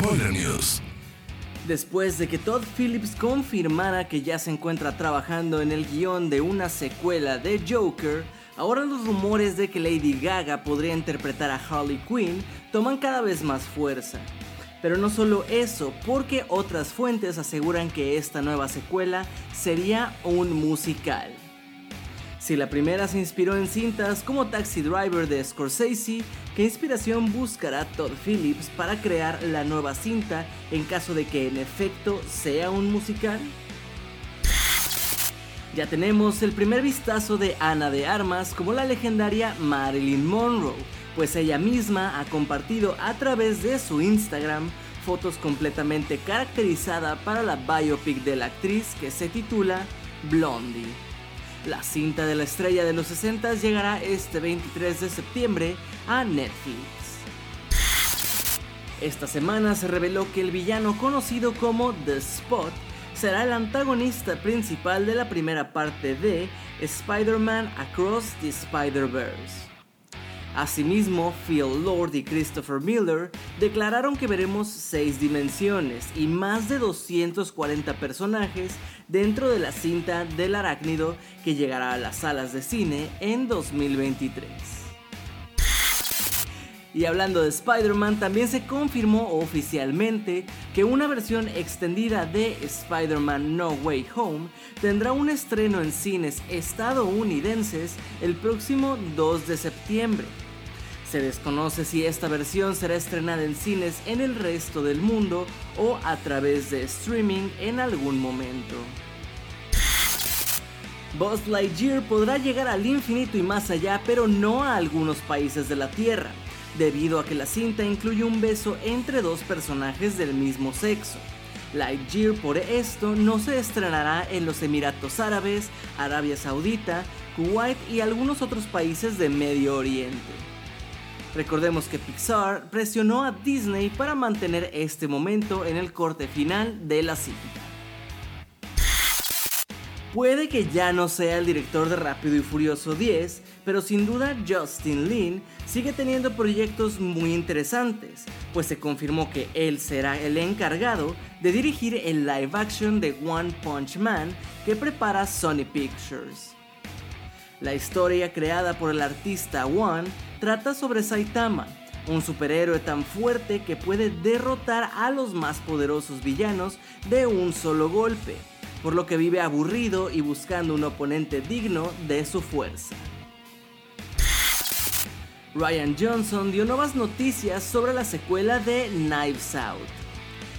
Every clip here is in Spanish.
News. Después de que Todd Phillips confirmara que ya se encuentra trabajando en el guion de una secuela de Joker, ahora los rumores de que Lady Gaga podría interpretar a Harley Quinn toman cada vez más fuerza. Pero no solo eso, porque otras fuentes aseguran que esta nueva secuela sería un musical. Si la primera se inspiró en cintas como Taxi Driver de Scorsese, ¿qué inspiración buscará Todd Phillips para crear la nueva cinta en caso de que en efecto sea un musical? Ya tenemos el primer vistazo de Ana de Armas como la legendaria Marilyn Monroe, pues ella misma ha compartido a través de su Instagram fotos completamente caracterizada para la biopic de la actriz que se titula Blondie. La cinta de la estrella de los 60 llegará este 23 de septiembre a Netflix. Esta semana se reveló que el villano conocido como The Spot será el antagonista principal de la primera parte de Spider-Man Across the Spider-Verse. Asimismo, Phil Lord y Christopher Miller declararon que veremos 6 dimensiones y más de 240 personajes dentro de la cinta del arácnido que llegará a las salas de cine en 2023. Y hablando de Spider-Man, también se confirmó oficialmente que una versión extendida de Spider-Man No Way Home tendrá un estreno en cines estadounidenses el próximo 2 de septiembre. Se desconoce si esta versión será estrenada en cines en el resto del mundo o a través de streaming en algún momento. Buzz Lightyear podrá llegar al infinito y más allá, pero no a algunos países de la Tierra, debido a que la cinta incluye un beso entre dos personajes del mismo sexo. Lightyear por esto no se estrenará en los Emiratos Árabes, Arabia Saudita, Kuwait y algunos otros países de Medio Oriente. Recordemos que Pixar presionó a Disney para mantener este momento en el corte final de la cinta. Puede que ya no sea el director de Rápido y Furioso 10, pero sin duda Justin Lin sigue teniendo proyectos muy interesantes, pues se confirmó que él será el encargado de dirigir el live action de One Punch Man que prepara Sony Pictures. La historia creada por el artista One trata sobre Saitama, un superhéroe tan fuerte que puede derrotar a los más poderosos villanos de un solo golpe, por lo que vive aburrido y buscando un oponente digno de su fuerza. Ryan Johnson dio nuevas noticias sobre la secuela de Knives Out.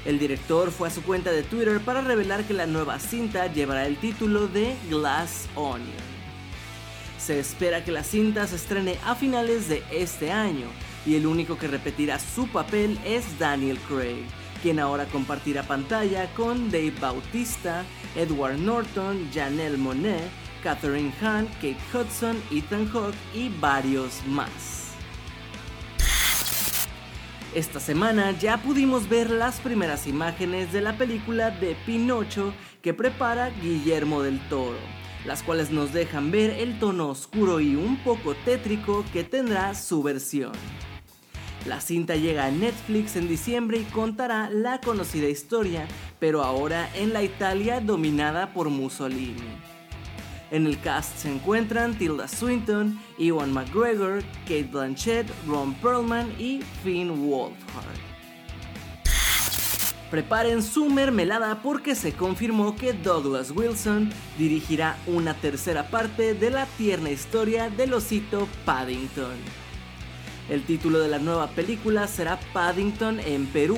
El director fue a su cuenta de Twitter para revelar que la nueva cinta llevará el título de Glass Onion. Se espera que la cinta se estrene a finales de este año y el único que repetirá su papel es Daniel Craig, quien ahora compartirá pantalla con Dave Bautista, Edward Norton, Janelle Monet, Catherine Hahn, Kate Hudson, Ethan Hawke y varios más. Esta semana ya pudimos ver las primeras imágenes de la película de Pinocho que prepara Guillermo del Toro las cuales nos dejan ver el tono oscuro y un poco tétrico que tendrá su versión. La cinta llega a Netflix en diciembre y contará la conocida historia, pero ahora en la Italia dominada por Mussolini. En el cast se encuentran Tilda Swinton, Ewan McGregor, Kate Blanchett, Ron Perlman y Finn Wolfhard. Preparen su mermelada porque se confirmó que Douglas Wilson dirigirá una tercera parte de la tierna historia del osito Paddington. El título de la nueva película será Paddington en Perú,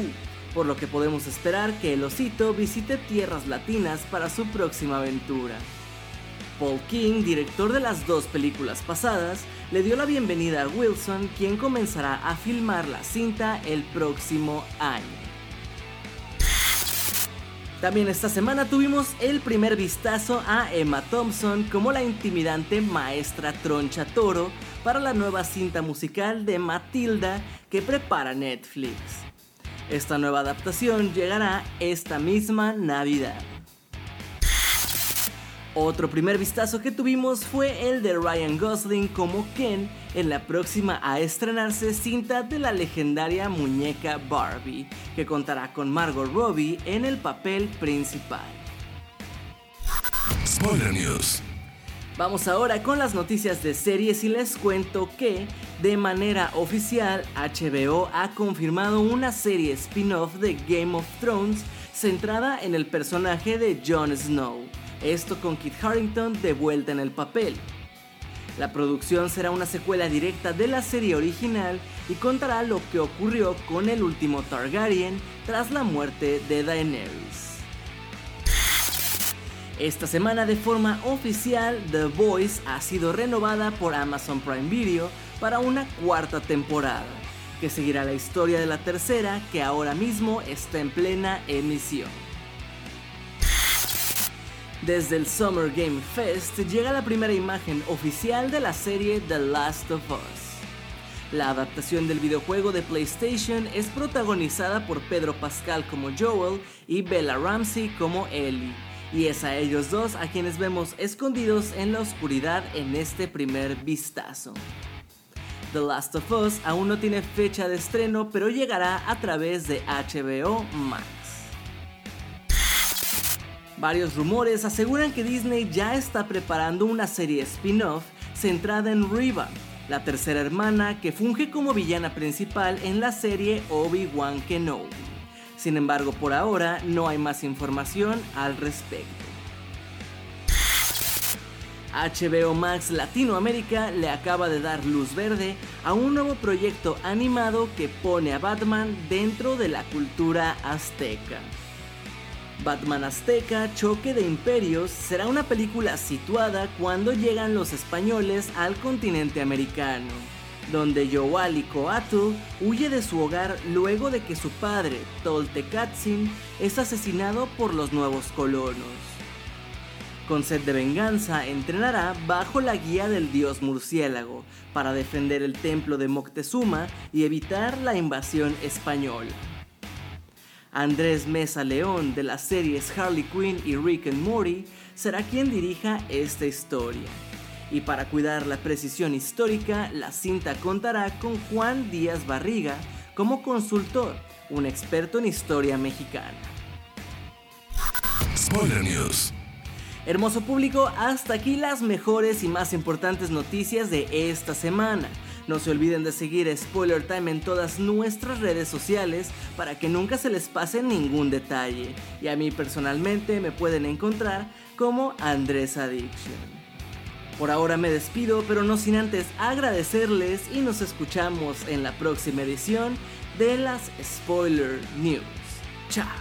por lo que podemos esperar que el osito visite tierras latinas para su próxima aventura. Paul King, director de las dos películas pasadas, le dio la bienvenida a Wilson, quien comenzará a filmar la cinta el próximo año. También esta semana tuvimos el primer vistazo a Emma Thompson como la intimidante maestra Troncha Toro para la nueva cinta musical de Matilda que prepara Netflix. Esta nueva adaptación llegará esta misma Navidad. Otro primer vistazo que tuvimos fue el de Ryan Gosling como Ken en la próxima a estrenarse cinta de la legendaria muñeca Barbie, que contará con Margot Robbie en el papel principal. Spoiler News. Vamos ahora con las noticias de series y les cuento que, de manera oficial, HBO ha confirmado una serie spin-off de Game of Thrones centrada en el personaje de Jon Snow esto con Kit Harrington de vuelta en el papel. La producción será una secuela directa de la serie original y contará lo que ocurrió con el último Targaryen tras la muerte de Daenerys. Esta semana de forma oficial The Voice ha sido renovada por Amazon Prime Video para una cuarta temporada, que seguirá la historia de la tercera que ahora mismo está en plena emisión. Desde el Summer Game Fest llega la primera imagen oficial de la serie The Last of Us. La adaptación del videojuego de PlayStation es protagonizada por Pedro Pascal como Joel y Bella Ramsey como Ellie, y es a ellos dos a quienes vemos escondidos en la oscuridad en este primer vistazo. The Last of Us aún no tiene fecha de estreno, pero llegará a través de HBO Max. Varios rumores aseguran que Disney ya está preparando una serie spin-off centrada en Riva, la tercera hermana que funge como villana principal en la serie Obi-Wan Kenobi. Sin embargo, por ahora no hay más información al respecto. HBO Max Latinoamérica le acaba de dar luz verde a un nuevo proyecto animado que pone a Batman dentro de la cultura azteca. Batman Azteca, Choque de Imperios será una película situada cuando llegan los españoles al continente americano, donde Coatl huye de su hogar luego de que su padre, Toltecatzin, es asesinado por los nuevos colonos. Con sed de venganza, entrenará bajo la guía del dios murciélago para defender el templo de Moctezuma y evitar la invasión española. Andrés Mesa León de las series Harley Quinn y Rick and Morty será quien dirija esta historia. Y para cuidar la precisión histórica, la cinta contará con Juan Díaz Barriga como consultor, un experto en historia mexicana. Spoiler News. Hermoso público, hasta aquí las mejores y más importantes noticias de esta semana. No se olviden de seguir Spoiler Time en todas nuestras redes sociales para que nunca se les pase ningún detalle. Y a mí personalmente me pueden encontrar como Andrés Addiction. Por ahora me despido, pero no sin antes agradecerles y nos escuchamos en la próxima edición de las Spoiler News. Chao.